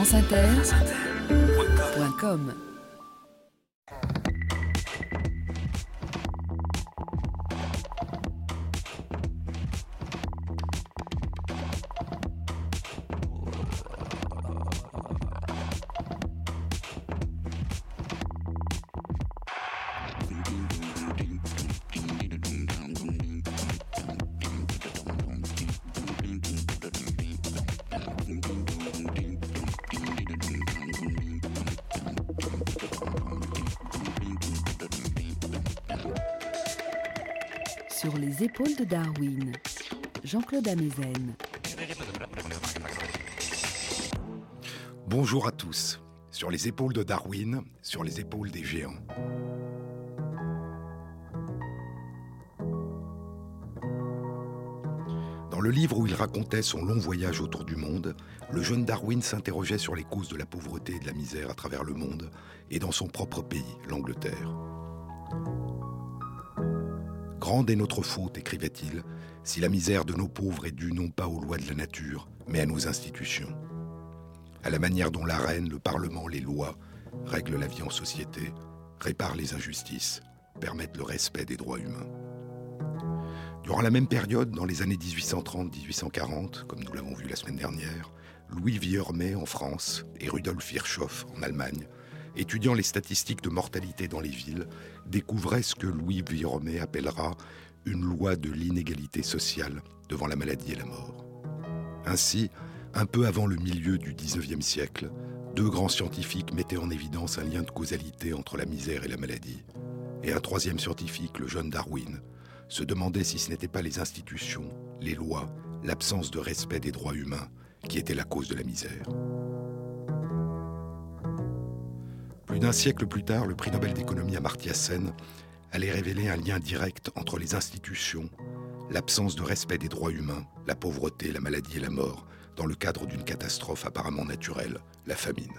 franceinter.com Sur les épaules de Darwin, Jean-Claude Amezen. Bonjour à tous. Sur les épaules de Darwin, sur les épaules des géants. Dans le livre où il racontait son long voyage autour du monde, le jeune Darwin s'interrogeait sur les causes de la pauvreté et de la misère à travers le monde et dans son propre pays, l'Angleterre. Grande est notre faute, écrivait-il, si la misère de nos pauvres est due non pas aux lois de la nature, mais à nos institutions. À la manière dont la reine, le Parlement, les lois règlent la vie en société, réparent les injustices, permettent le respect des droits humains. Durant la même période, dans les années 1830-1840, comme nous l'avons vu la semaine dernière, Louis Vuillermet en France et Rudolf Virchow en Allemagne, étudiant les statistiques de mortalité dans les villes, découvraient ce que Louis Vuillermet appellera une loi de l'inégalité sociale devant la maladie et la mort. Ainsi, un peu avant le milieu du XIXe siècle, deux grands scientifiques mettaient en évidence un lien de causalité entre la misère et la maladie. Et un troisième scientifique, le jeune Darwin, se demandait si ce n'étaient pas les institutions, les lois, l'absence de respect des droits humains qui étaient la cause de la misère. Plus d'un siècle plus tard, le prix Nobel d'économie Amartya Sen allait révéler un lien direct entre les institutions, l'absence de respect des droits humains, la pauvreté, la maladie et la mort, dans le cadre d'une catastrophe apparemment naturelle, la famine.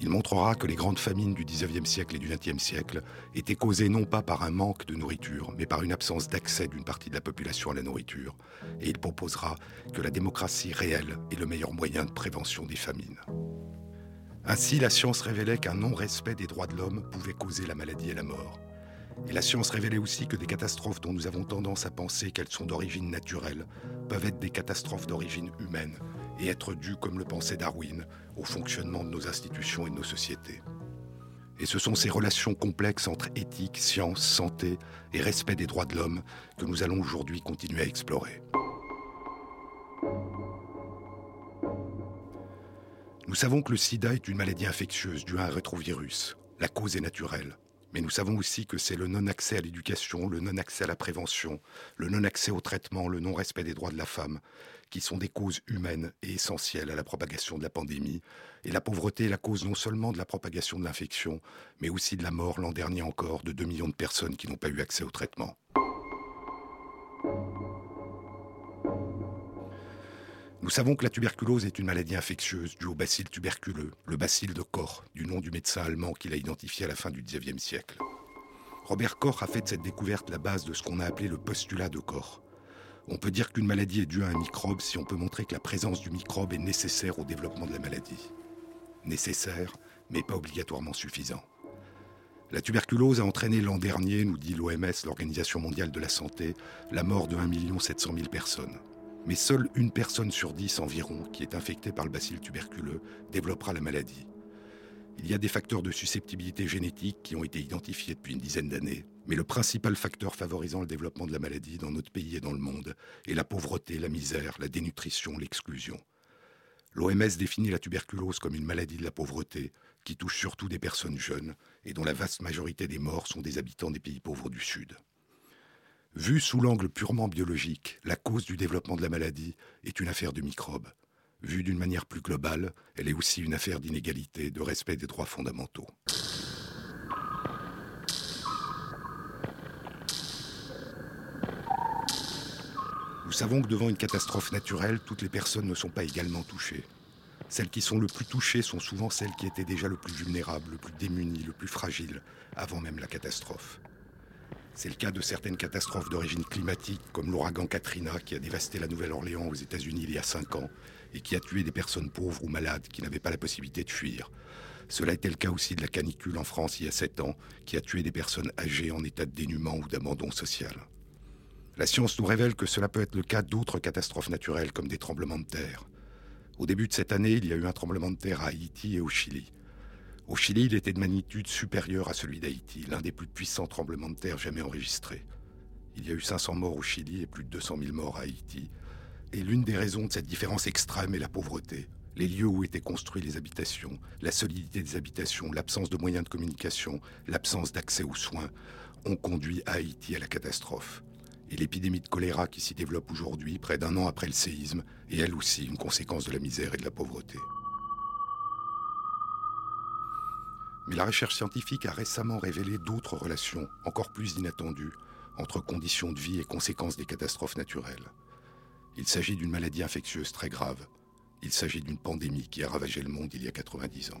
Il montrera que les grandes famines du XIXe siècle et du XXe siècle étaient causées non pas par un manque de nourriture, mais par une absence d'accès d'une partie de la population à la nourriture. Et il proposera que la démocratie réelle est le meilleur moyen de prévention des famines. Ainsi, la science révélait qu'un non-respect des droits de l'homme pouvait causer la maladie et la mort. Et la science révélait aussi que des catastrophes dont nous avons tendance à penser qu'elles sont d'origine naturelle peuvent être des catastrophes d'origine humaine et être dues, comme le pensait Darwin, au fonctionnement de nos institutions et de nos sociétés. Et ce sont ces relations complexes entre éthique, science, santé et respect des droits de l'homme que nous allons aujourd'hui continuer à explorer. Nous savons que le sida est une maladie infectieuse due à un rétrovirus. La cause est naturelle. Mais nous savons aussi que c'est le non-accès à l'éducation, le non-accès à la prévention, le non-accès au traitement, le non-respect des droits de la femme, qui sont des causes humaines et essentielles à la propagation de la pandémie. Et la pauvreté est la cause non seulement de la propagation de l'infection, mais aussi de la mort l'an dernier encore de 2 millions de personnes qui n'ont pas eu accès au traitement. Nous savons que la tuberculose est une maladie infectieuse due au bacille tuberculeux, le bacille de Koch, du nom du médecin allemand qu'il a identifié à la fin du XIXe siècle. Robert Koch a fait de cette découverte la base de ce qu'on a appelé le postulat de Koch. On peut dire qu'une maladie est due à un microbe si on peut montrer que la présence du microbe est nécessaire au développement de la maladie. Nécessaire, mais pas obligatoirement suffisant. La tuberculose a entraîné l'an dernier, nous dit l'OMS, l'Organisation mondiale de la santé, la mort de 1 700 000 personnes mais seule une personne sur dix environ qui est infectée par le bacille tuberculeux développera la maladie. Il y a des facteurs de susceptibilité génétique qui ont été identifiés depuis une dizaine d'années, mais le principal facteur favorisant le développement de la maladie dans notre pays et dans le monde est la pauvreté, la misère, la dénutrition, l'exclusion. L'OMS définit la tuberculose comme une maladie de la pauvreté qui touche surtout des personnes jeunes et dont la vaste majorité des morts sont des habitants des pays pauvres du Sud. Vue sous l'angle purement biologique, la cause du développement de la maladie est une affaire de microbes. Vue d'une manière plus globale, elle est aussi une affaire d'inégalité, de respect des droits fondamentaux. Nous savons que devant une catastrophe naturelle, toutes les personnes ne sont pas également touchées. Celles qui sont le plus touchées sont souvent celles qui étaient déjà le plus vulnérables, le plus démunies, le plus fragiles, avant même la catastrophe. C'est le cas de certaines catastrophes d'origine climatique, comme l'ouragan Katrina qui a dévasté la Nouvelle-Orléans aux États-Unis il y a 5 ans et qui a tué des personnes pauvres ou malades qui n'avaient pas la possibilité de fuir. Cela était le cas aussi de la canicule en France il y a 7 ans, qui a tué des personnes âgées en état de dénuement ou d'abandon social. La science nous révèle que cela peut être le cas d'autres catastrophes naturelles comme des tremblements de terre. Au début de cette année, il y a eu un tremblement de terre à Haïti et au Chili. Au Chili, il était de magnitude supérieure à celui d'Haïti, l'un des plus puissants tremblements de terre jamais enregistrés. Il y a eu 500 morts au Chili et plus de 200 000 morts à Haïti. Et l'une des raisons de cette différence extrême est la pauvreté. Les lieux où étaient construites les habitations, la solidité des habitations, l'absence de moyens de communication, l'absence d'accès aux soins ont conduit Haïti à la catastrophe. Et l'épidémie de choléra qui s'y développe aujourd'hui, près d'un an après le séisme, est elle aussi une conséquence de la misère et de la pauvreté. Mais la recherche scientifique a récemment révélé d'autres relations, encore plus inattendues, entre conditions de vie et conséquences des catastrophes naturelles. Il s'agit d'une maladie infectieuse très grave. Il s'agit d'une pandémie qui a ravagé le monde il y a 90 ans.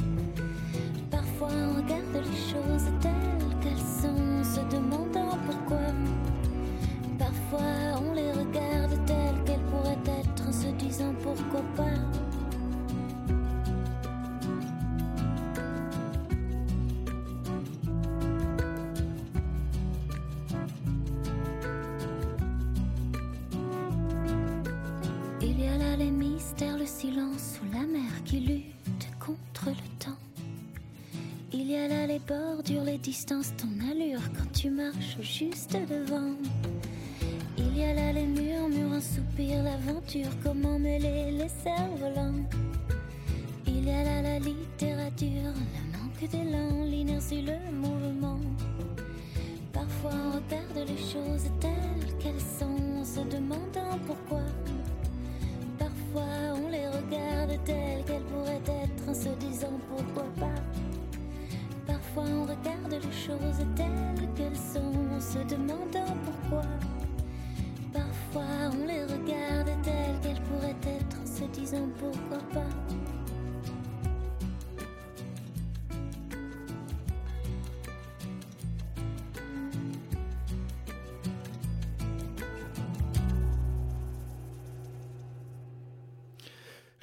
Distances, ton allure quand tu marches juste devant.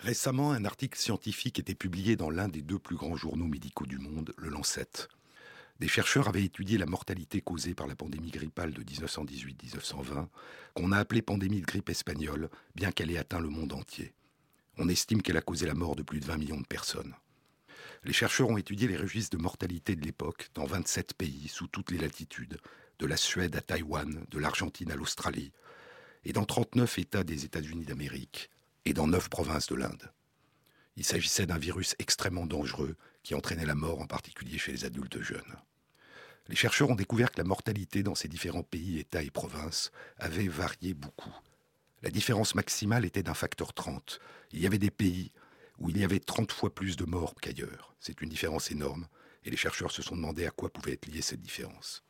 Récemment, un article scientifique était publié dans l'un des deux plus grands journaux médicaux du monde, le Lancet. Des chercheurs avaient étudié la mortalité causée par la pandémie grippale de 1918-1920, qu'on a appelée pandémie de grippe espagnole, bien qu'elle ait atteint le monde entier. On estime qu'elle a causé la mort de plus de 20 millions de personnes. Les chercheurs ont étudié les registres de mortalité de l'époque dans 27 pays sous toutes les latitudes, de la Suède à Taïwan, de l'Argentine à l'Australie, et dans 39 États des États-Unis d'Amérique, et dans 9 provinces de l'Inde. Il s'agissait d'un virus extrêmement dangereux qui entraînait la mort en particulier chez les adultes jeunes. Les chercheurs ont découvert que la mortalité dans ces différents pays, États et provinces avait varié beaucoup. La différence maximale était d'un facteur 30. Il y avait des pays où il y avait 30 fois plus de morts qu'ailleurs. C'est une différence énorme, et les chercheurs se sont demandé à quoi pouvait être liée cette différence.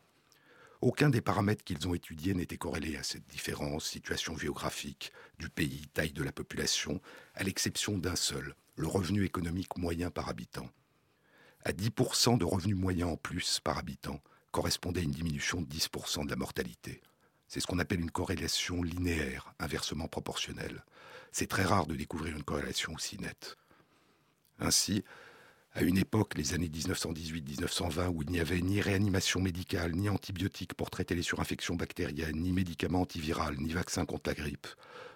Aucun des paramètres qu'ils ont étudiés n'était corrélé à cette différence, situation géographique, du pays, taille de la population, à l'exception d'un seul, le revenu économique moyen par habitant. À 10% de revenus moyens en plus par habitant correspondait une diminution de 10% de la mortalité. C'est ce qu'on appelle une corrélation linéaire, inversement proportionnelle. C'est très rare de découvrir une corrélation aussi nette. Ainsi, à une époque, les années 1918-1920, où il n'y avait ni réanimation médicale, ni antibiotiques pour traiter les surinfections bactériennes, ni médicaments antivirales, ni vaccins contre la grippe,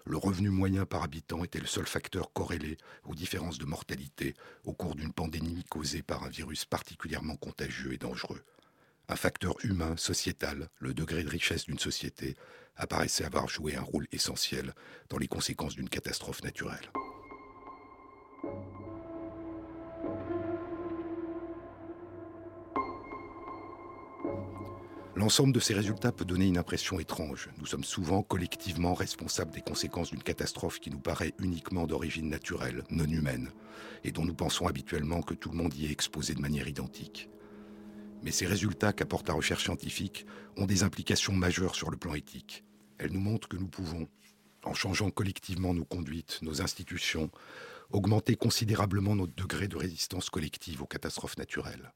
le revenu moyen par habitant était le seul facteur corrélé aux différences de mortalité au cours d'une pandémie causée par un virus particulièrement contagieux et dangereux. Un facteur humain, sociétal, le degré de richesse d'une société, apparaissait avoir joué un rôle essentiel dans les conséquences d'une catastrophe naturelle. L'ensemble de ces résultats peut donner une impression étrange. Nous sommes souvent collectivement responsables des conséquences d'une catastrophe qui nous paraît uniquement d'origine naturelle, non humaine, et dont nous pensons habituellement que tout le monde y est exposé de manière identique. Mais ces résultats qu'apporte la recherche scientifique ont des implications majeures sur le plan éthique. Elles nous montrent que nous pouvons, en changeant collectivement nos conduites, nos institutions, augmenter considérablement notre degré de résistance collective aux catastrophes naturelles.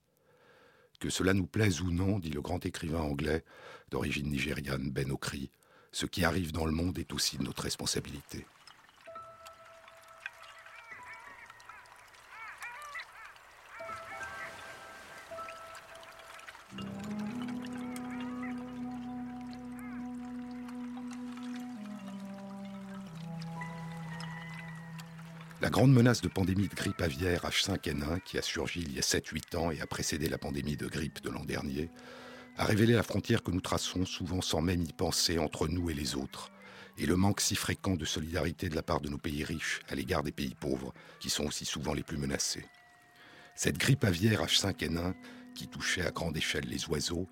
Que cela nous plaise ou non, dit le grand écrivain anglais d'origine nigériane Ben Okri, ce qui arrive dans le monde est aussi notre responsabilité. La grande menace de pandémie de grippe aviaire H5N1, qui a surgi il y a 7-8 ans et a précédé la pandémie de grippe de l'an dernier, a révélé la frontière que nous traçons souvent sans même y penser entre nous et les autres, et le manque si fréquent de solidarité de la part de nos pays riches à l'égard des pays pauvres, qui sont aussi souvent les plus menacés. Cette grippe aviaire H5N1, qui touchait à grande échelle les oiseaux,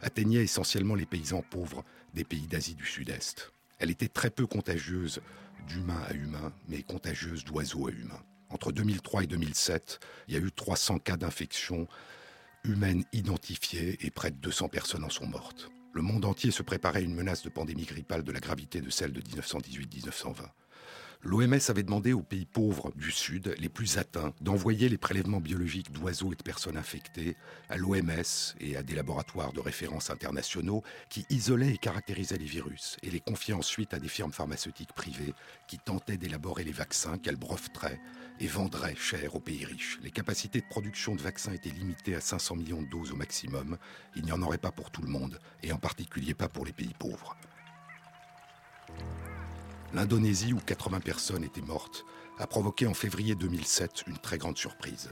atteignait essentiellement les paysans pauvres des pays d'Asie du Sud-Est. Elle était très peu contagieuse d'humain à humain, mais contagieuse d'oiseau à humain. Entre 2003 et 2007, il y a eu 300 cas d'infection humaine identifiés et près de 200 personnes en sont mortes. Le monde entier se préparait à une menace de pandémie grippale de la gravité de celle de 1918-1920 l'OMS avait demandé aux pays pauvres du Sud, les plus atteints, d'envoyer les prélèvements biologiques d'oiseaux et de personnes infectées à l'OMS et à des laboratoires de référence internationaux qui isolaient et caractérisaient les virus et les confiaient ensuite à des firmes pharmaceutiques privées qui tentaient d'élaborer les vaccins qu'elles breveteraient et vendraient cher aux pays riches. Les capacités de production de vaccins étaient limitées à 500 millions de doses au maximum. Il n'y en aurait pas pour tout le monde, et en particulier pas pour les pays pauvres. L'Indonésie, où 80 personnes étaient mortes, a provoqué en février 2007 une très grande surprise.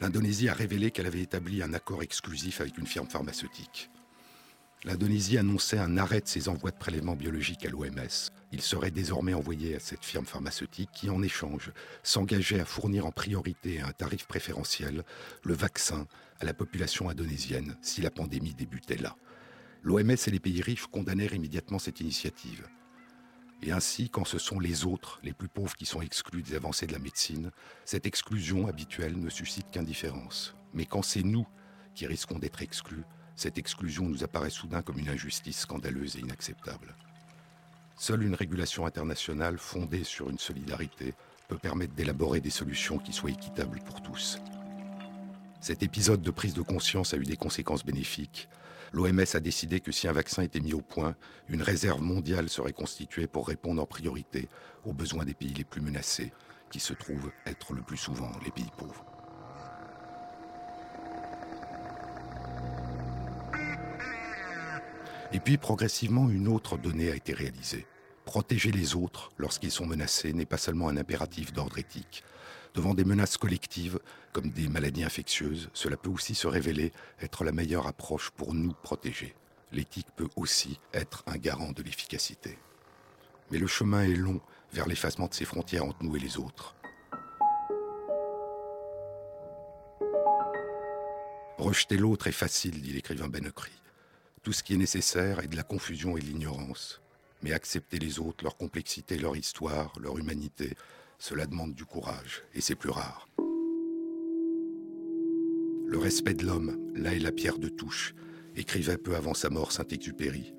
L'Indonésie a révélé qu'elle avait établi un accord exclusif avec une firme pharmaceutique. L'Indonésie annonçait un arrêt de ses envois de prélèvements biologiques à l'OMS. Il serait désormais envoyé à cette firme pharmaceutique qui, en échange, s'engageait à fournir en priorité à un tarif préférentiel le vaccin à la population indonésienne si la pandémie débutait là. L'OMS et les pays riches condamnèrent immédiatement cette initiative. Et ainsi, quand ce sont les autres, les plus pauvres, qui sont exclus des avancées de la médecine, cette exclusion habituelle ne suscite qu'indifférence. Mais quand c'est nous qui risquons d'être exclus, cette exclusion nous apparaît soudain comme une injustice scandaleuse et inacceptable. Seule une régulation internationale fondée sur une solidarité peut permettre d'élaborer des solutions qui soient équitables pour tous. Cet épisode de prise de conscience a eu des conséquences bénéfiques, l'OMS a décidé que si un vaccin était mis au point, une réserve mondiale serait constituée pour répondre en priorité aux besoins des pays les plus menacés, qui se trouvent être le plus souvent les pays pauvres. Et puis progressivement, une autre donnée a été réalisée. Protéger les autres lorsqu'ils sont menacés n'est pas seulement un impératif d'ordre éthique, Devant des menaces collectives, comme des maladies infectieuses, cela peut aussi se révéler être la meilleure approche pour nous protéger. L'éthique peut aussi être un garant de l'efficacité. Mais le chemin est long vers l'effacement de ces frontières entre nous et les autres. Rejeter l'autre est facile, dit l'écrivain Benekri. Tout ce qui est nécessaire est de la confusion et de l'ignorance. Mais accepter les autres, leur complexité, leur histoire, leur humanité, cela demande du courage, et c'est plus rare. Le respect de l'homme, là est la pierre de touche, écrivait peu avant sa mort Saint-Exupéry.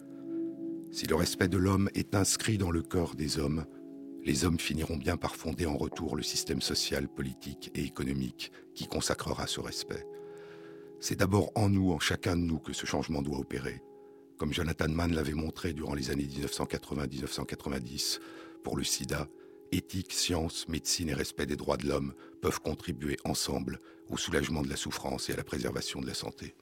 Si le respect de l'homme est inscrit dans le corps des hommes, les hommes finiront bien par fonder en retour le système social, politique et économique qui consacrera ce respect. C'est d'abord en nous, en chacun de nous, que ce changement doit opérer, comme Jonathan Mann l'avait montré durant les années 1980-1990 pour le sida éthique, science, médecine et respect des droits de l'homme peuvent contribuer ensemble au soulagement de la souffrance et à la préservation de la santé.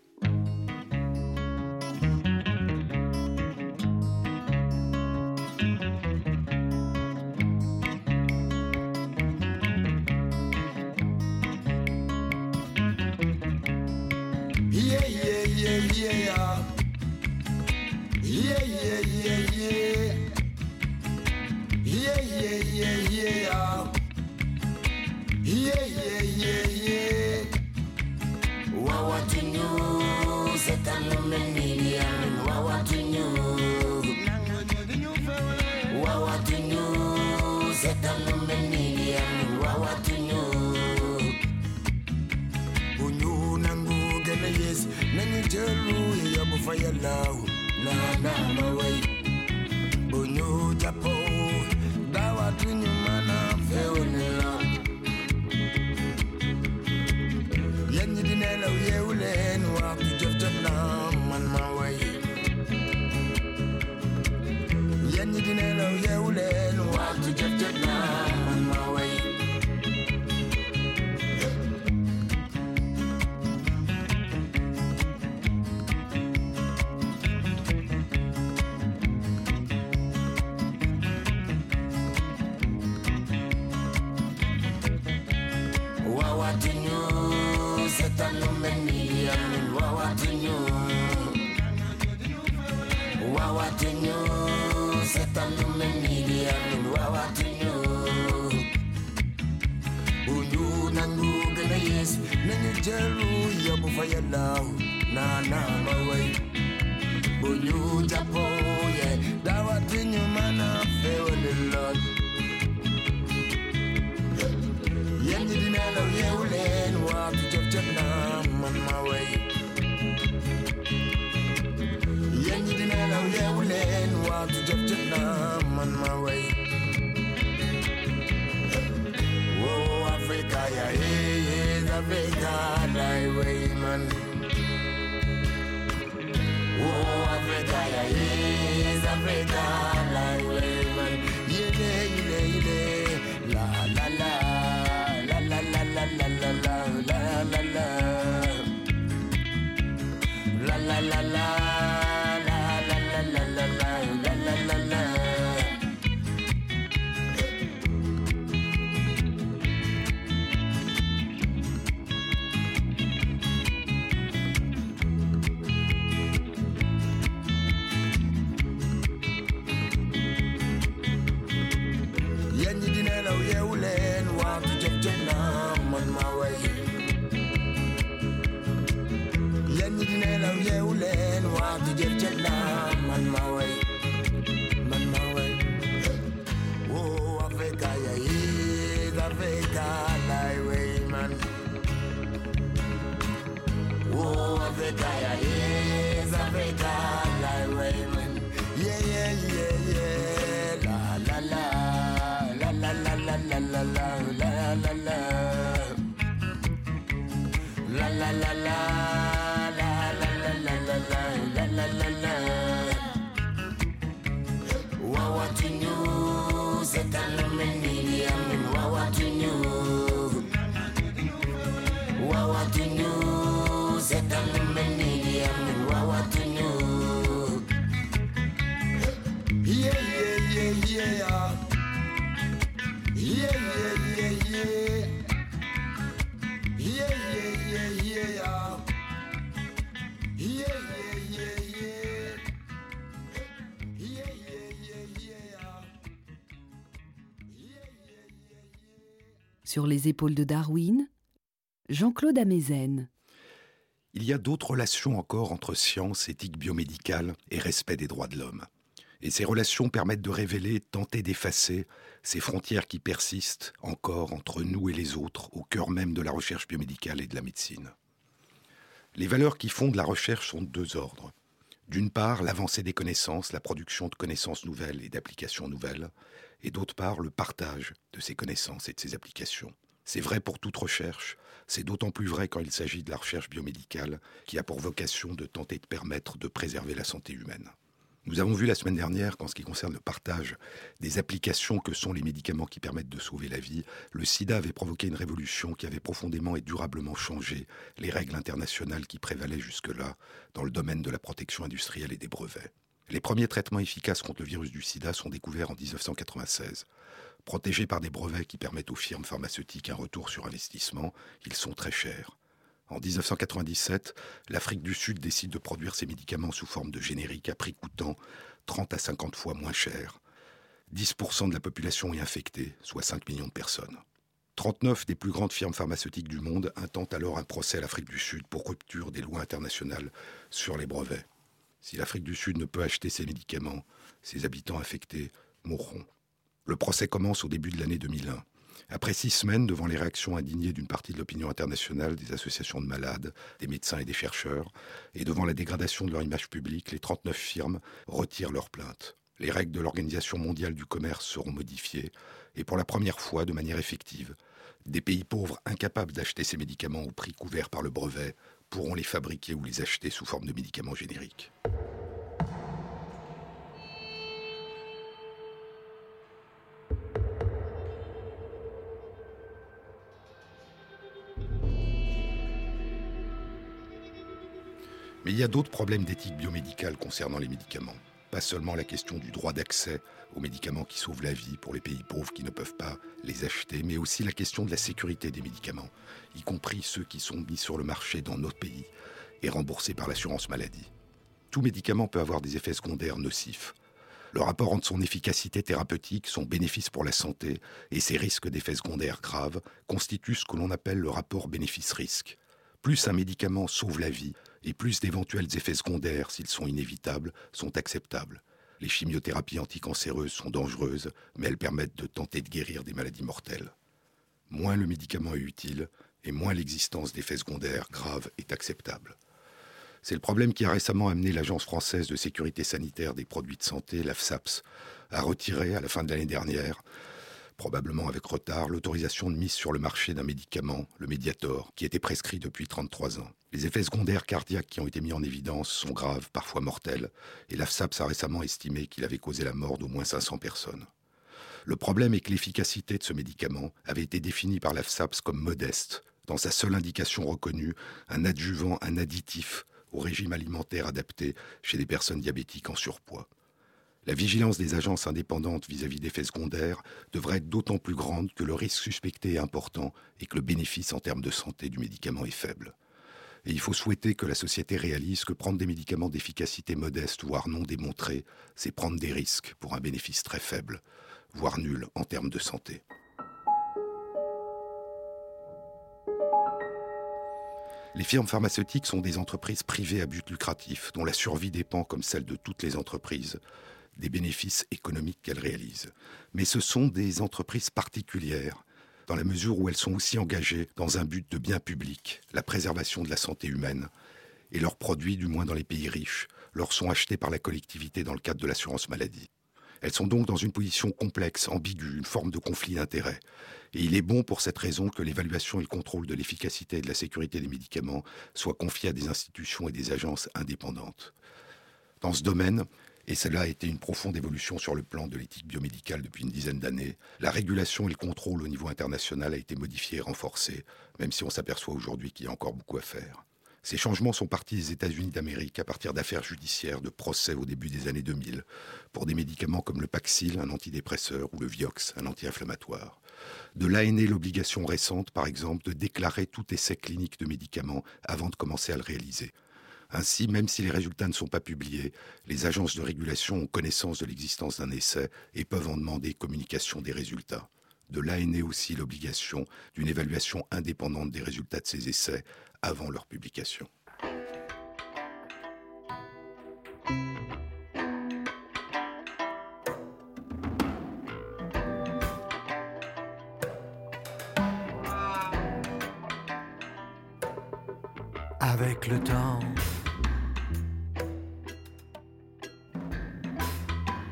jeruya buvaya nawe nta nama we uyu ujya apoye ndabata inyuma nafewe nirori yendiri nalo yewulen watujabya namama we yendiri nalo yewulen watujabya namama we wo afrika yahe Africa, man. Oh, Africa, yeah, is Africa, highwayman. man. yeah, yeah. la la la la la la. Sur les épaules de Darwin, Jean-Claude Amezen. Il y a d'autres relations encore entre science, éthique biomédicale et respect des droits de l'homme. Et ces relations permettent de révéler, tenter d'effacer ces frontières qui persistent encore entre nous et les autres au cœur même de la recherche biomédicale et de la médecine. Les valeurs qui fondent la recherche sont de deux ordres. D'une part, l'avancée des connaissances, la production de connaissances nouvelles et d'applications nouvelles, et d'autre part le partage de ces connaissances et de ces applications. C'est vrai pour toute recherche, c'est d'autant plus vrai quand il s'agit de la recherche biomédicale qui a pour vocation de tenter de permettre de préserver la santé humaine. Nous avons vu la semaine dernière qu'en ce qui concerne le partage des applications que sont les médicaments qui permettent de sauver la vie, le sida avait provoqué une révolution qui avait profondément et durablement changé les règles internationales qui prévalaient jusque-là dans le domaine de la protection industrielle et des brevets. Les premiers traitements efficaces contre le virus du sida sont découverts en 1996. Protégés par des brevets qui permettent aux firmes pharmaceutiques un retour sur investissement, ils sont très chers. En 1997, l'Afrique du Sud décide de produire ces médicaments sous forme de génériques à prix coûtant 30 à 50 fois moins cher. 10% de la population est infectée, soit 5 millions de personnes. 39 des plus grandes firmes pharmaceutiques du monde intentent alors un procès à l'Afrique du Sud pour rupture des lois internationales sur les brevets. Si l'Afrique du Sud ne peut acheter ces médicaments, ses habitants infectés mourront. Le procès commence au début de l'année 2001. Après six semaines, devant les réactions indignées d'une partie de l'opinion internationale, des associations de malades, des médecins et des chercheurs, et devant la dégradation de leur image publique, les 39 firmes retirent leurs plaintes. Les règles de l'Organisation mondiale du commerce seront modifiées, et pour la première fois de manière effective, des pays pauvres incapables d'acheter ces médicaments au prix couvert par le brevet pourront les fabriquer ou les acheter sous forme de médicaments génériques. Mais il y a d'autres problèmes d'éthique biomédicale concernant les médicaments. Pas seulement la question du droit d'accès aux médicaments qui sauvent la vie pour les pays pauvres qui ne peuvent pas les acheter, mais aussi la question de la sécurité des médicaments, y compris ceux qui sont mis sur le marché dans notre pays et remboursés par l'assurance maladie. Tout médicament peut avoir des effets secondaires nocifs. Le rapport entre son efficacité thérapeutique, son bénéfice pour la santé et ses risques d'effets secondaires graves constitue ce que l'on appelle le rapport bénéfice-risque. Plus un médicament sauve la vie, et plus d'éventuels effets secondaires, s'ils sont inévitables, sont acceptables. Les chimiothérapies anticancéreuses sont dangereuses, mais elles permettent de tenter de guérir des maladies mortelles. Moins le médicament est utile, et moins l'existence d'effets secondaires graves est acceptable. C'est le problème qui a récemment amené l'Agence française de sécurité sanitaire des produits de santé, l'AFSAPS, à retirer, à la fin de l'année dernière, probablement avec retard, l'autorisation de mise sur le marché d'un médicament, le Mediator, qui était prescrit depuis 33 ans. Les effets secondaires cardiaques qui ont été mis en évidence sont graves, parfois mortels, et l'AFSAPS a récemment estimé qu'il avait causé la mort d'au moins 500 personnes. Le problème est que l'efficacité de ce médicament avait été définie par l'AFSAPS comme modeste, dans sa seule indication reconnue, un adjuvant, un additif au régime alimentaire adapté chez des personnes diabétiques en surpoids. La vigilance des agences indépendantes vis-à-vis d'effets secondaires devrait être d'autant plus grande que le risque suspecté est important et que le bénéfice en termes de santé du médicament est faible. Et il faut souhaiter que la société réalise que prendre des médicaments d'efficacité modeste, voire non démontrés, c'est prendre des risques pour un bénéfice très faible, voire nul en termes de santé. Les firmes pharmaceutiques sont des entreprises privées à but lucratif, dont la survie dépend, comme celle de toutes les entreprises, des bénéfices économiques qu'elles réalisent. Mais ce sont des entreprises particulières, dans la mesure où elles sont aussi engagées dans un but de bien public, la préservation de la santé humaine, et leurs produits, du moins dans les pays riches, leur sont achetés par la collectivité dans le cadre de l'assurance maladie. Elles sont donc dans une position complexe, ambiguë, une forme de conflit d'intérêts. Et il est bon pour cette raison que l'évaluation et le contrôle de l'efficacité et de la sécurité des médicaments soient confiés à des institutions et des agences indépendantes. Dans ce domaine, et cela a été une profonde évolution sur le plan de l'éthique biomédicale depuis une dizaine d'années. La régulation et le contrôle au niveau international a été modifié et renforcé, même si on s'aperçoit aujourd'hui qu'il y a encore beaucoup à faire. Ces changements sont partis des États-Unis d'Amérique à partir d'affaires judiciaires, de procès au début des années 2000, pour des médicaments comme le Paxil, un antidépresseur, ou le Vioxx, un anti-inflammatoire. De là est née l'obligation récente, par exemple, de déclarer tout essai clinique de médicaments avant de commencer à le réaliser. Ainsi, même si les résultats ne sont pas publiés, les agences de régulation ont connaissance de l'existence d'un essai et peuvent en demander communication des résultats. De là est née aussi l'obligation d'une évaluation indépendante des résultats de ces essais avant leur publication. Avec le temps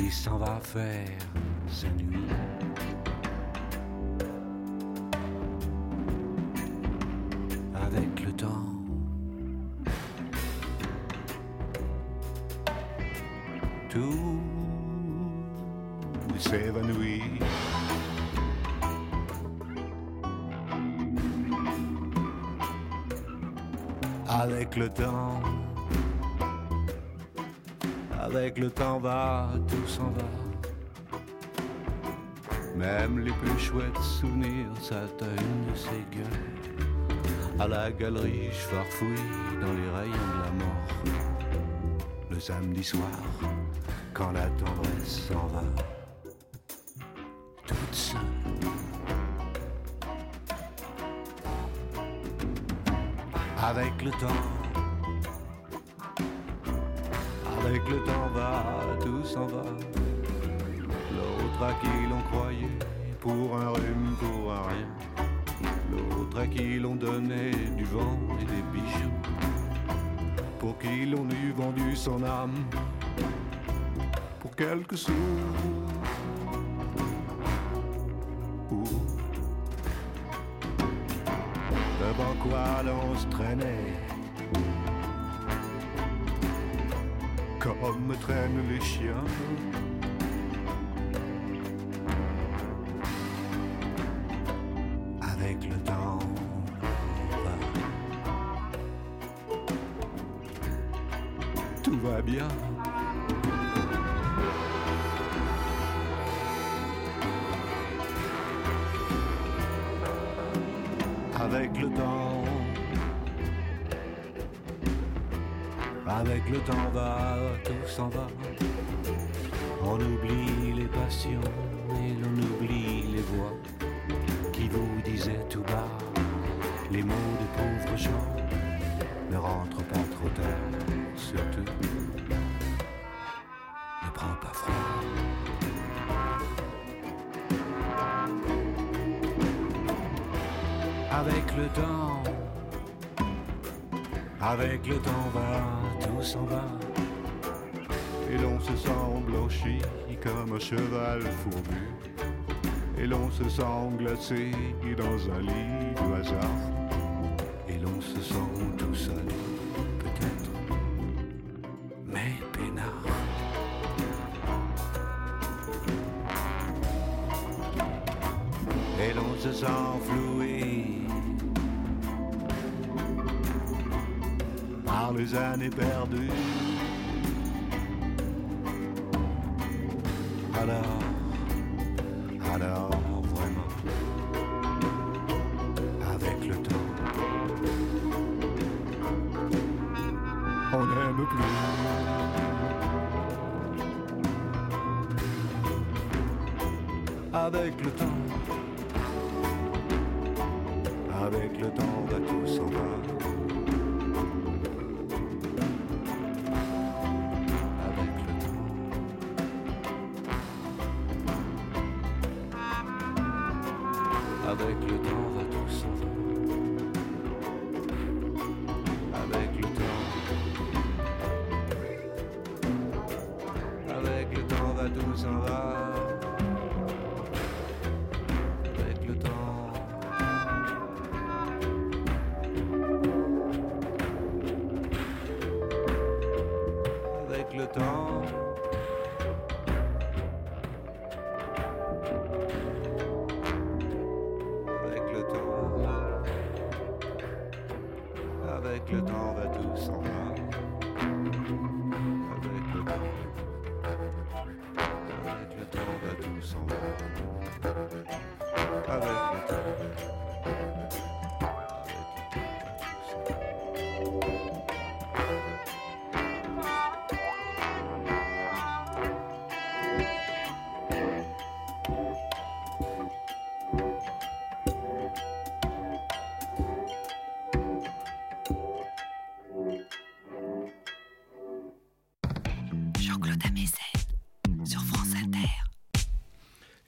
qui s'en va faire sa nuit. Farfouille dans les rayons de la mort. Le samedi soir, quand la tendresse s'en va, toute seule. Avec le temps, Pour qui l'on eût vendu son âme pour quelques sous. Ou devant quoi l'on se traînait comme traînent les chiens. Cheval fourbu. Et l'on se sent glacé dans un lit de hasard. Et l'on se sent tout seul, peut-être, mais peinard. Et l'on se sent floué par les années perdues. Alors, alors vraiment, avec le temps, on n'aime plus. Avec le temps,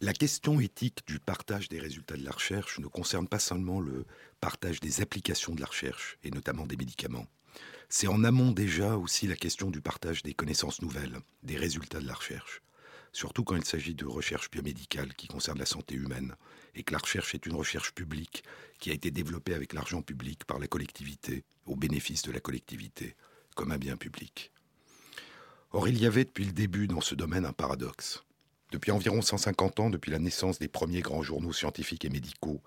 La question éthique du partage des résultats de la recherche ne concerne pas seulement le partage des applications de la recherche, et notamment des médicaments. C'est en amont déjà aussi la question du partage des connaissances nouvelles, des résultats de la recherche. Surtout quand il s'agit de recherche biomédicale qui concerne la santé humaine, et que la recherche est une recherche publique qui a été développée avec l'argent public par la collectivité, au bénéfice de la collectivité, comme un bien public. Or, il y avait depuis le début dans ce domaine un paradoxe. Depuis environ 150 ans, depuis la naissance des premiers grands journaux scientifiques et médicaux,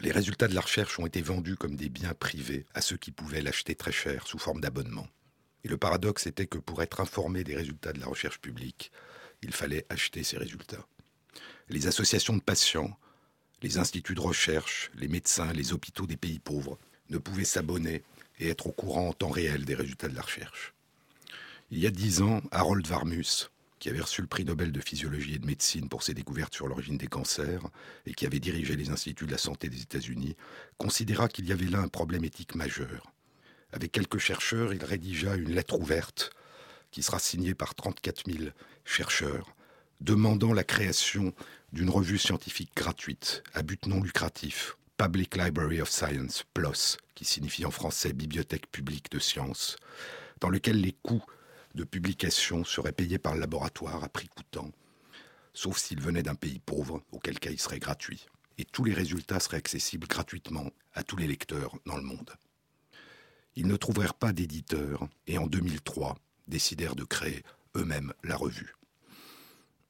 les résultats de la recherche ont été vendus comme des biens privés à ceux qui pouvaient l'acheter très cher sous forme d'abonnement. Et le paradoxe était que pour être informé des résultats de la recherche publique, il fallait acheter ces résultats. Les associations de patients, les instituts de recherche, les médecins, les hôpitaux des pays pauvres ne pouvaient s'abonner et être au courant en temps réel des résultats de la recherche. Il y a dix ans, Harold Varmus, qui avait reçu le prix Nobel de physiologie et de médecine pour ses découvertes sur l'origine des cancers et qui avait dirigé les instituts de la santé des États-Unis, considéra qu'il y avait là un problème éthique majeur. Avec quelques chercheurs, il rédigea une lettre ouverte qui sera signée par 34 000 chercheurs, demandant la création d'une revue scientifique gratuite à but non lucratif, Public Library of Science, PLOS, qui signifie en français Bibliothèque publique de sciences, dans lequel les coûts de publication serait payé par le laboratoire à prix coûtant, sauf s'il venait d'un pays pauvre, auquel cas il serait gratuit. Et tous les résultats seraient accessibles gratuitement à tous les lecteurs dans le monde. Ils ne trouvèrent pas d'éditeurs et en 2003 décidèrent de créer eux-mêmes la revue.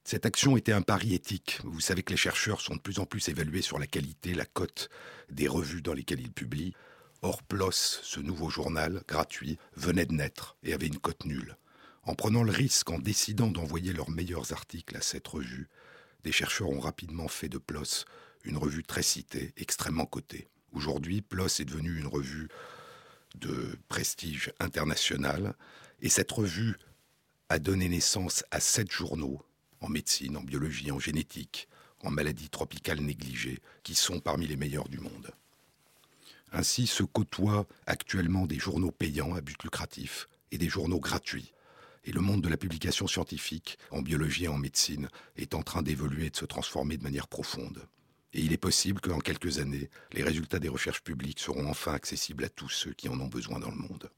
Cette action était un pari éthique. Vous savez que les chercheurs sont de plus en plus évalués sur la qualité, la cote des revues dans lesquelles ils publient. Or, PLOS, ce nouveau journal gratuit, venait de naître et avait une cote nulle. En prenant le risque, en décidant d'envoyer leurs meilleurs articles à cette revue, des chercheurs ont rapidement fait de PLOS une revue très citée, extrêmement cotée. Aujourd'hui, PLOS est devenue une revue de prestige international, et cette revue a donné naissance à sept journaux en médecine, en biologie, en génétique, en maladies tropicales négligées, qui sont parmi les meilleurs du monde. Ainsi se côtoient actuellement des journaux payants à but lucratif et des journaux gratuits et le monde de la publication scientifique, en biologie et en médecine, est en train d'évoluer et de se transformer de manière profonde. Et il est possible qu'en quelques années, les résultats des recherches publiques seront enfin accessibles à tous ceux qui en ont besoin dans le monde.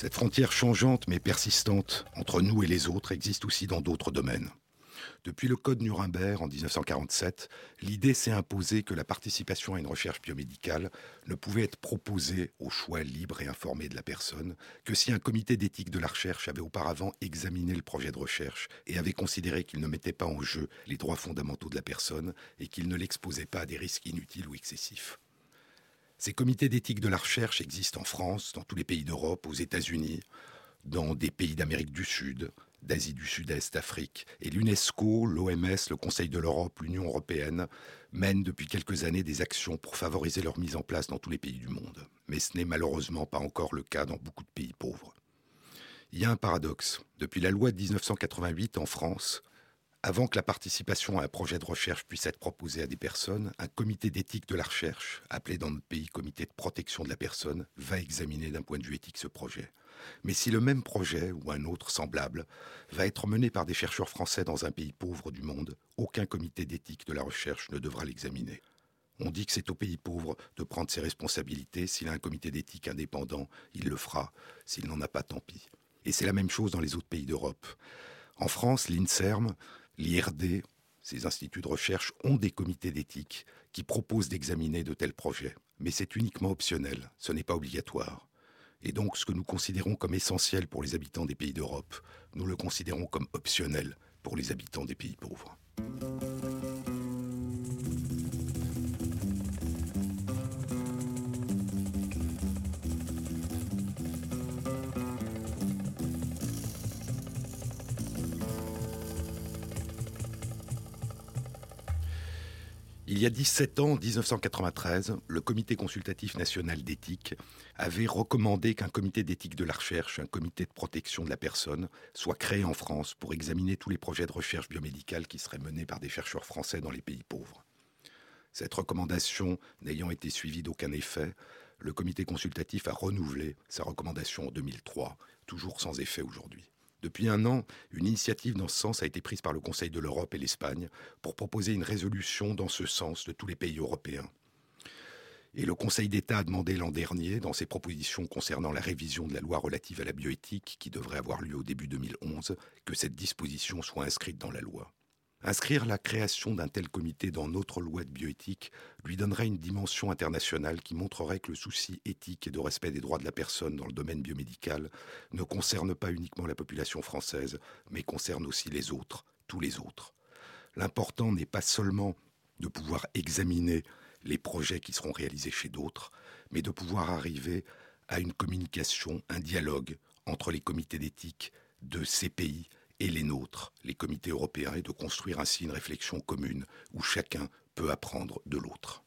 Cette frontière changeante mais persistante entre nous et les autres existe aussi dans d'autres domaines. Depuis le Code Nuremberg en 1947, l'idée s'est imposée que la participation à une recherche biomédicale ne pouvait être proposée au choix libre et informé de la personne que si un comité d'éthique de la recherche avait auparavant examiné le projet de recherche et avait considéré qu'il ne mettait pas en jeu les droits fondamentaux de la personne et qu'il ne l'exposait pas à des risques inutiles ou excessifs. Ces comités d'éthique de la recherche existent en France, dans tous les pays d'Europe, aux États-Unis, dans des pays d'Amérique du Sud, d'Asie du Sud-Est, Afrique. Et l'UNESCO, l'OMS, le Conseil de l'Europe, l'Union européenne mènent depuis quelques années des actions pour favoriser leur mise en place dans tous les pays du monde. Mais ce n'est malheureusement pas encore le cas dans beaucoup de pays pauvres. Il y a un paradoxe. Depuis la loi de 1988 en France, avant que la participation à un projet de recherche puisse être proposée à des personnes, un comité d'éthique de la recherche, appelé dans notre pays comité de protection de la personne, va examiner d'un point de vue éthique ce projet. Mais si le même projet ou un autre semblable va être mené par des chercheurs français dans un pays pauvre du monde, aucun comité d'éthique de la recherche ne devra l'examiner. On dit que c'est au pays pauvre de prendre ses responsabilités. S'il a un comité d'éthique indépendant, il le fera. S'il n'en a pas, tant pis. Et c'est la même chose dans les autres pays d'Europe. En France, l'INSERM l'IRD, ces instituts de recherche, ont des comités d'éthique qui proposent d'examiner de tels projets. Mais c'est uniquement optionnel, ce n'est pas obligatoire. Et donc ce que nous considérons comme essentiel pour les habitants des pays d'Europe, nous le considérons comme optionnel pour les habitants des pays pauvres. Il y a 17 ans, en 1993, le Comité consultatif national d'éthique avait recommandé qu'un comité d'éthique de la recherche, un comité de protection de la personne, soit créé en France pour examiner tous les projets de recherche biomédicale qui seraient menés par des chercheurs français dans les pays pauvres. Cette recommandation n'ayant été suivie d'aucun effet, le comité consultatif a renouvelé sa recommandation en 2003, toujours sans effet aujourd'hui. Depuis un an, une initiative dans ce sens a été prise par le Conseil de l'Europe et l'Espagne pour proposer une résolution dans ce sens de tous les pays européens. Et le Conseil d'État a demandé l'an dernier, dans ses propositions concernant la révision de la loi relative à la bioéthique, qui devrait avoir lieu au début 2011, que cette disposition soit inscrite dans la loi. Inscrire la création d'un tel comité dans notre loi de bioéthique lui donnerait une dimension internationale qui montrerait que le souci éthique et de respect des droits de la personne dans le domaine biomédical ne concerne pas uniquement la population française, mais concerne aussi les autres, tous les autres. L'important n'est pas seulement de pouvoir examiner les projets qui seront réalisés chez d'autres, mais de pouvoir arriver à une communication, un dialogue entre les comités d'éthique de ces pays et les nôtres, les comités européens, et de construire ainsi une réflexion commune où chacun peut apprendre de l'autre.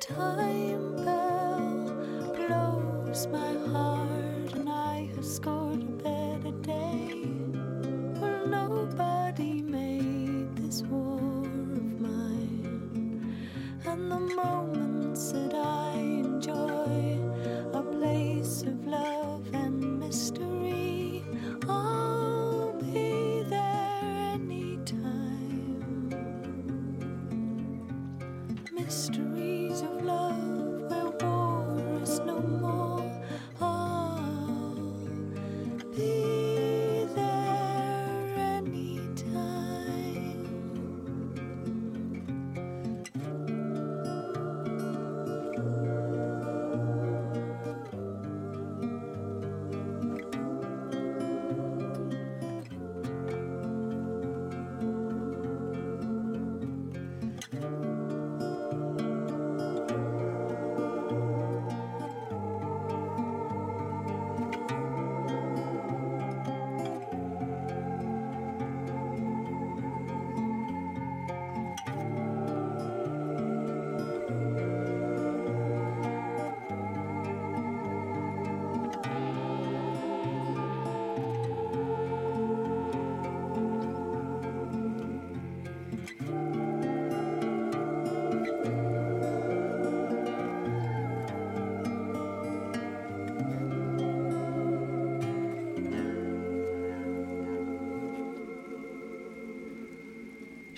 time bell blows my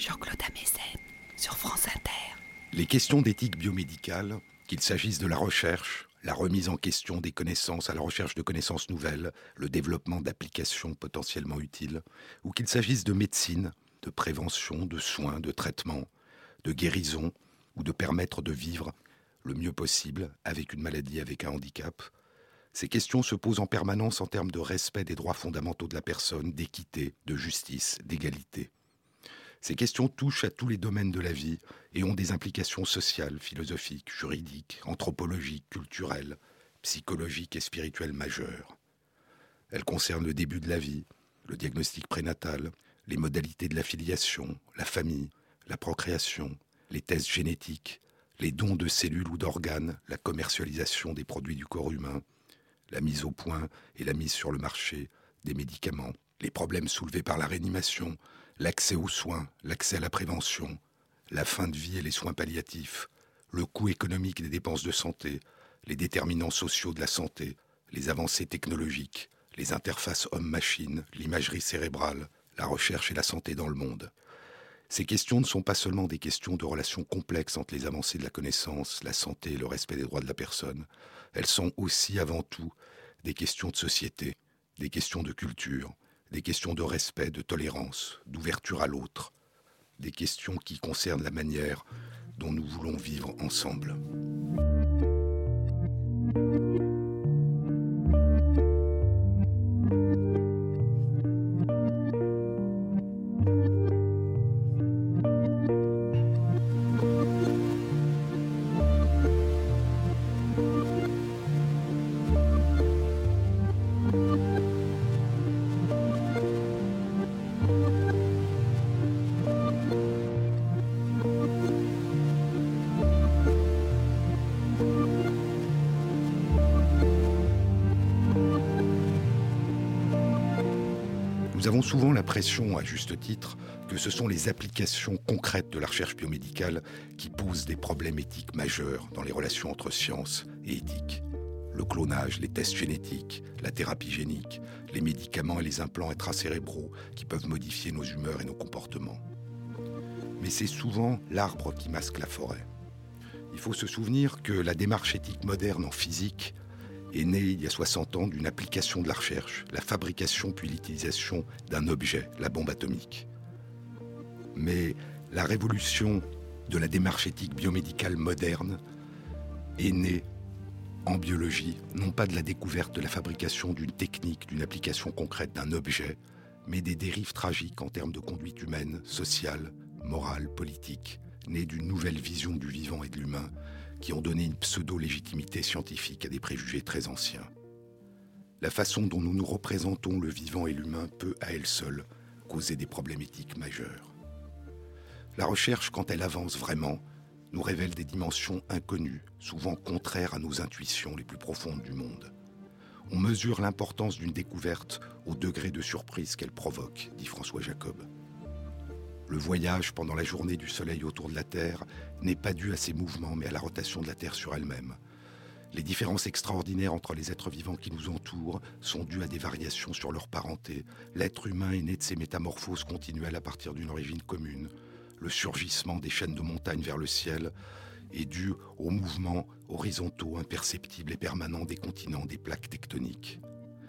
Jean-Claude Amezen sur France Inter. Les questions d'éthique biomédicale, qu'il s'agisse de la recherche, la remise en question des connaissances à la recherche de connaissances nouvelles, le développement d'applications potentiellement utiles, ou qu'il s'agisse de médecine, de prévention, de soins, de traitement, de guérison ou de permettre de vivre le mieux possible avec une maladie, avec un handicap. Ces questions se posent en permanence en termes de respect des droits fondamentaux de la personne, d'équité, de justice, d'égalité. Ces questions touchent à tous les domaines de la vie et ont des implications sociales, philosophiques, juridiques, anthropologiques, culturelles, psychologiques et spirituelles majeures. Elles concernent le début de la vie, le diagnostic prénatal, les modalités de la filiation, la famille, la procréation, les tests génétiques, les dons de cellules ou d'organes, la commercialisation des produits du corps humain, la mise au point et la mise sur le marché des médicaments, les problèmes soulevés par la réanimation, l'accès aux soins, l'accès à la prévention, la fin de vie et les soins palliatifs, le coût économique des dépenses de santé, les déterminants sociaux de la santé, les avancées technologiques, les interfaces homme-machine, l'imagerie cérébrale, la recherche et la santé dans le monde. Ces questions ne sont pas seulement des questions de relations complexes entre les avancées de la connaissance, la santé et le respect des droits de la personne. Elles sont aussi avant tout des questions de société, des questions de culture, des questions de respect, de tolérance, d'ouverture à l'autre, des questions qui concernent la manière dont nous voulons vivre ensemble. Souvent l'impression, à juste titre, que ce sont les applications concrètes de la recherche biomédicale qui posent des problèmes éthiques majeurs dans les relations entre science et éthique. Le clonage, les tests génétiques, la thérapie génique, les médicaments et les implants intracérébraux qui peuvent modifier nos humeurs et nos comportements. Mais c'est souvent l'arbre qui masque la forêt. Il faut se souvenir que la démarche éthique moderne en physique est né il y a 60 ans d'une application de la recherche, la fabrication puis l'utilisation d'un objet, la bombe atomique. Mais la révolution de la démarche éthique biomédicale moderne est née en biologie, non pas de la découverte de la fabrication d'une technique, d'une application concrète d'un objet, mais des dérives tragiques en termes de conduite humaine, sociale, morale, politique, nées d'une nouvelle vision du vivant et de l'humain, qui ont donné une pseudo-légitimité scientifique à des préjugés très anciens. La façon dont nous nous représentons le vivant et l'humain peut, à elle seule, causer des problèmes éthiques majeurs. La recherche, quand elle avance vraiment, nous révèle des dimensions inconnues, souvent contraires à nos intuitions les plus profondes du monde. On mesure l'importance d'une découverte au degré de surprise qu'elle provoque, dit François Jacob. Le voyage pendant la journée du Soleil autour de la Terre n'est pas dû à ses mouvements, mais à la rotation de la Terre sur elle-même. Les différences extraordinaires entre les êtres vivants qui nous entourent sont dues à des variations sur leur parenté. L'être humain est né de ces métamorphoses continuelles à partir d'une origine commune. Le surgissement des chaînes de montagnes vers le ciel est dû aux mouvements horizontaux, imperceptibles et permanents des continents, des plaques tectoniques.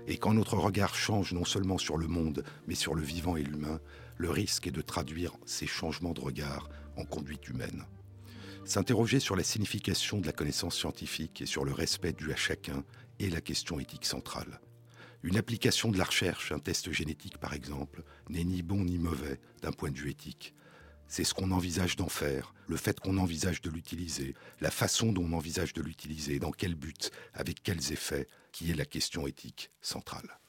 Et quand notre regard change non seulement sur le monde, mais sur le vivant et l'humain, le risque est de traduire ces changements de regard en conduite humaine. S'interroger sur la signification de la connaissance scientifique et sur le respect dû à chacun est la question éthique centrale. Une application de la recherche, un test génétique par exemple, n'est ni bon ni mauvais d'un point de vue éthique. C'est ce qu'on envisage d'en faire, le fait qu'on envisage de l'utiliser, la façon dont on envisage de l'utiliser, dans quel but, avec quels effets, qui est la question éthique centrale.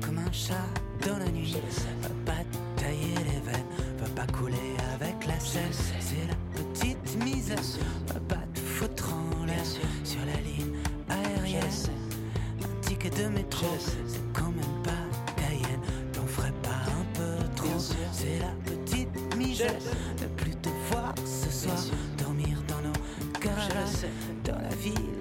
Comme un chat dans la nuit. Va pas tailler les veines, va pas couler avec la selle. C'est la petite misère, va pas te foutre en l'air sur la ligne aérienne. Un ticket de métro, c'est quand même pas Cayenne. T'en ferais pas un peu trop. C'est la petite misère, ne plus te voir ce soir, dormir dans nos garages, dans la ville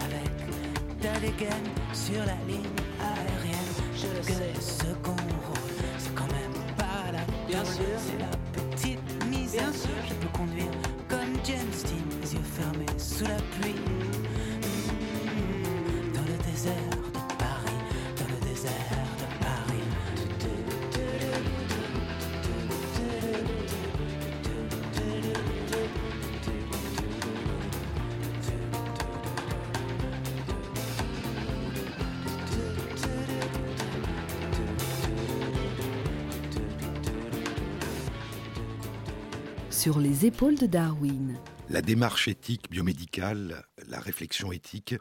Avec ta dégaine sur la ligne aérienne. Que le second rôle, c'est quand même pas la Bien C'est la petite misère. Je peux conduire comme James Dean, les yeux fermés sous la pluie. Dans le désert Sur les épaules de Darwin. La démarche éthique biomédicale, la réflexion éthique,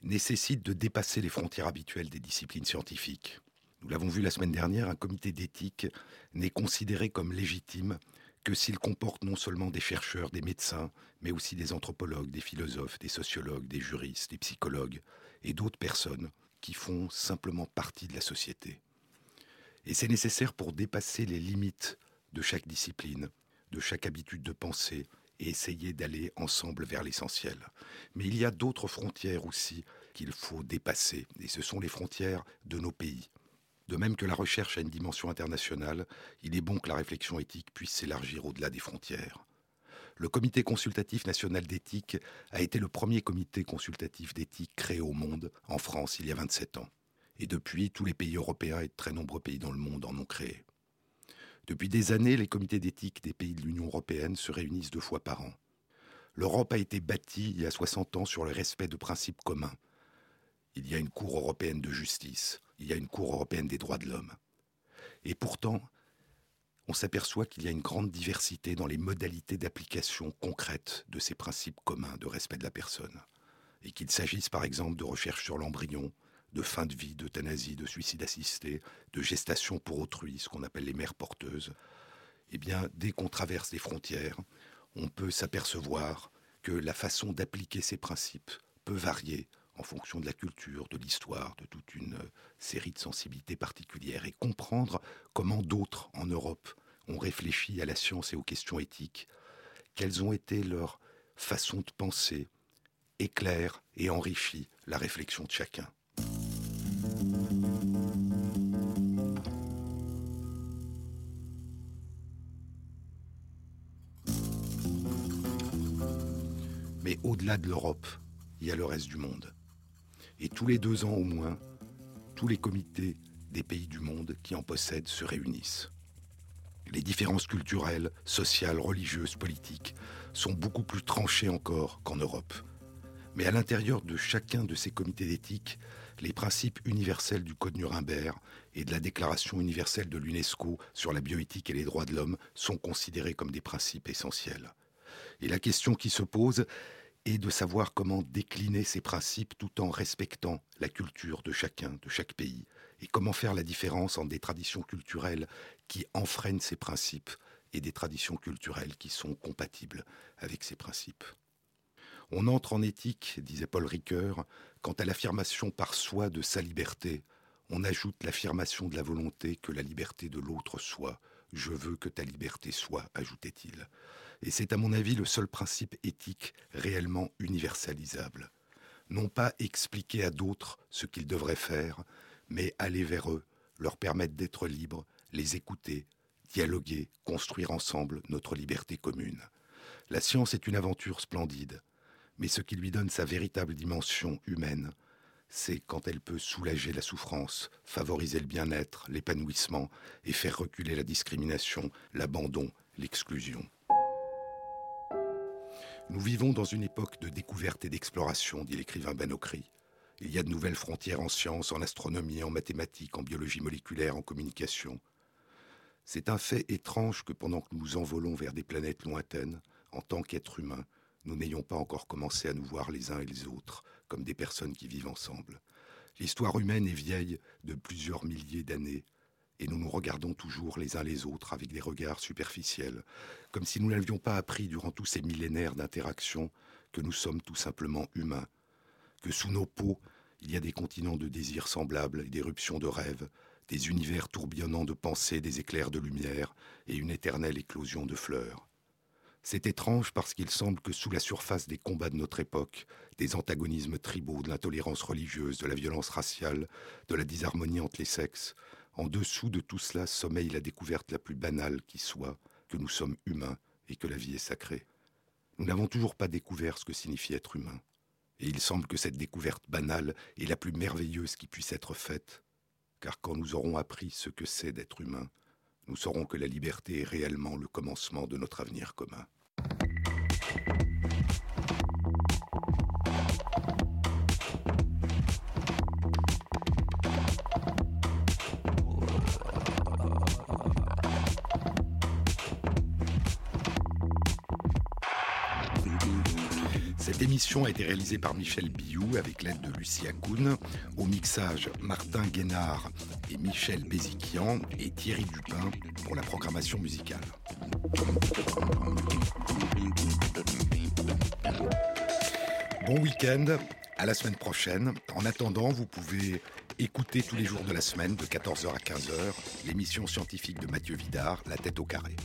nécessite de dépasser les frontières habituelles des disciplines scientifiques. Nous l'avons vu la semaine dernière, un comité d'éthique n'est considéré comme légitime que s'il comporte non seulement des chercheurs, des médecins, mais aussi des anthropologues, des philosophes, des sociologues, des juristes, des psychologues et d'autres personnes qui font simplement partie de la société. Et c'est nécessaire pour dépasser les limites de chaque discipline, de chaque habitude de penser et essayer d'aller ensemble vers l'essentiel. Mais il y a d'autres frontières aussi qu'il faut dépasser, et ce sont les frontières de nos pays. De même que la recherche a une dimension internationale, il est bon que la réflexion éthique puisse s'élargir au-delà des frontières. Le Comité consultatif national d'éthique a été le premier comité consultatif d'éthique créé au monde, en France, il y a 27 ans. Et depuis, tous les pays européens et de très nombreux pays dans le monde en ont créé. Depuis des années, les comités d'éthique des pays de l'Union européenne se réunissent deux fois par an. L'Europe a été bâtie il y a 60 ans sur le respect de principes communs. Il y a une Cour européenne de justice, il y a une Cour européenne des droits de l'homme. Et pourtant, on s'aperçoit qu'il y a une grande diversité dans les modalités d'application concrète de ces principes communs de respect de la personne. Et qu'il s'agisse par exemple de recherche sur l'embryon, de fin de vie, d'euthanasie, de suicide assisté, de gestation pour autrui, ce qu'on appelle les mères porteuses, eh bien, dès qu'on traverse les frontières, on peut s'apercevoir que la façon d'appliquer ces principes peut varier en fonction de la culture, de l'histoire, de toute une série de sensibilités particulières, et comprendre comment d'autres en Europe ont réfléchi à la science et aux questions éthiques, quelles ont été leurs façons de penser, éclaire et enrichit la réflexion de chacun. Mais au-delà de l'Europe, il y a le reste du monde. Et tous les deux ans au moins, tous les comités des pays du monde qui en possèdent se réunissent. Les différences culturelles, sociales, religieuses, politiques sont beaucoup plus tranchées encore qu'en Europe. Mais à l'intérieur de chacun de ces comités d'éthique, les principes universels du Code Nuremberg et de la Déclaration universelle de l'UNESCO sur la bioéthique et les droits de l'homme sont considérés comme des principes essentiels. Et la question qui se pose est de savoir comment décliner ces principes tout en respectant la culture de chacun, de chaque pays, et comment faire la différence entre des traditions culturelles qui enfreignent ces principes et des traditions culturelles qui sont compatibles avec ces principes. On entre en éthique, disait Paul Ricoeur, quand à l'affirmation par soi de sa liberté, on ajoute l'affirmation de la volonté que la liberté de l'autre soit Je veux que ta liberté soit, ajoutait-il. Et c'est à mon avis le seul principe éthique réellement universalisable. Non pas expliquer à d'autres ce qu'ils devraient faire, mais aller vers eux, leur permettre d'être libres, les écouter, dialoguer, construire ensemble notre liberté commune. La science est une aventure splendide, mais ce qui lui donne sa véritable dimension humaine, c'est quand elle peut soulager la souffrance, favoriser le bien-être, l'épanouissement et faire reculer la discrimination, l'abandon, l'exclusion. Nous vivons dans une époque de découverte et d'exploration, dit l'écrivain Ben Okri. Il y a de nouvelles frontières en sciences, en astronomie, en mathématiques, en biologie moléculaire, en communication. C'est un fait étrange que pendant que nous envolons vers des planètes lointaines, en tant qu'êtres humains, nous n'ayons pas encore commencé à nous voir les uns et les autres comme des personnes qui vivent ensemble. L'histoire humaine est vieille de plusieurs milliers d'années, et nous nous regardons toujours les uns les autres avec des regards superficiels, comme si nous n'avions pas appris durant tous ces millénaires d'interaction que nous sommes tout simplement humains, que sous nos peaux, il y a des continents de désirs semblables et d'éruptions de rêves, des univers tourbillonnants de pensées, des éclairs de lumière et une éternelle éclosion de fleurs. C'est étrange parce qu'il semble que sous la surface des combats de notre époque, des antagonismes tribaux, de l'intolérance religieuse, de la violence raciale, de la disharmonie entre les sexes, en dessous de tout cela sommeille la découverte la plus banale qui soit, que nous sommes humains et que la vie est sacrée. Nous n'avons toujours pas découvert ce que signifie être humain. Et il semble que cette découverte banale est la plus merveilleuse qui puisse être faite, car quand nous aurons appris ce que c'est d'être humain, nous saurons que la liberté est réellement le commencement de notre avenir commun. Émission a été réalisée par Michel Biou avec l'aide de Lucie Akoun. Au mixage, Martin Guénard et Michel Béziquian et Thierry Dupin pour la programmation musicale. Bon week-end, à la semaine prochaine. En attendant, vous pouvez écouter tous les jours de la semaine de 14h à 15h l'émission scientifique de Mathieu Vidard, La tête au carré.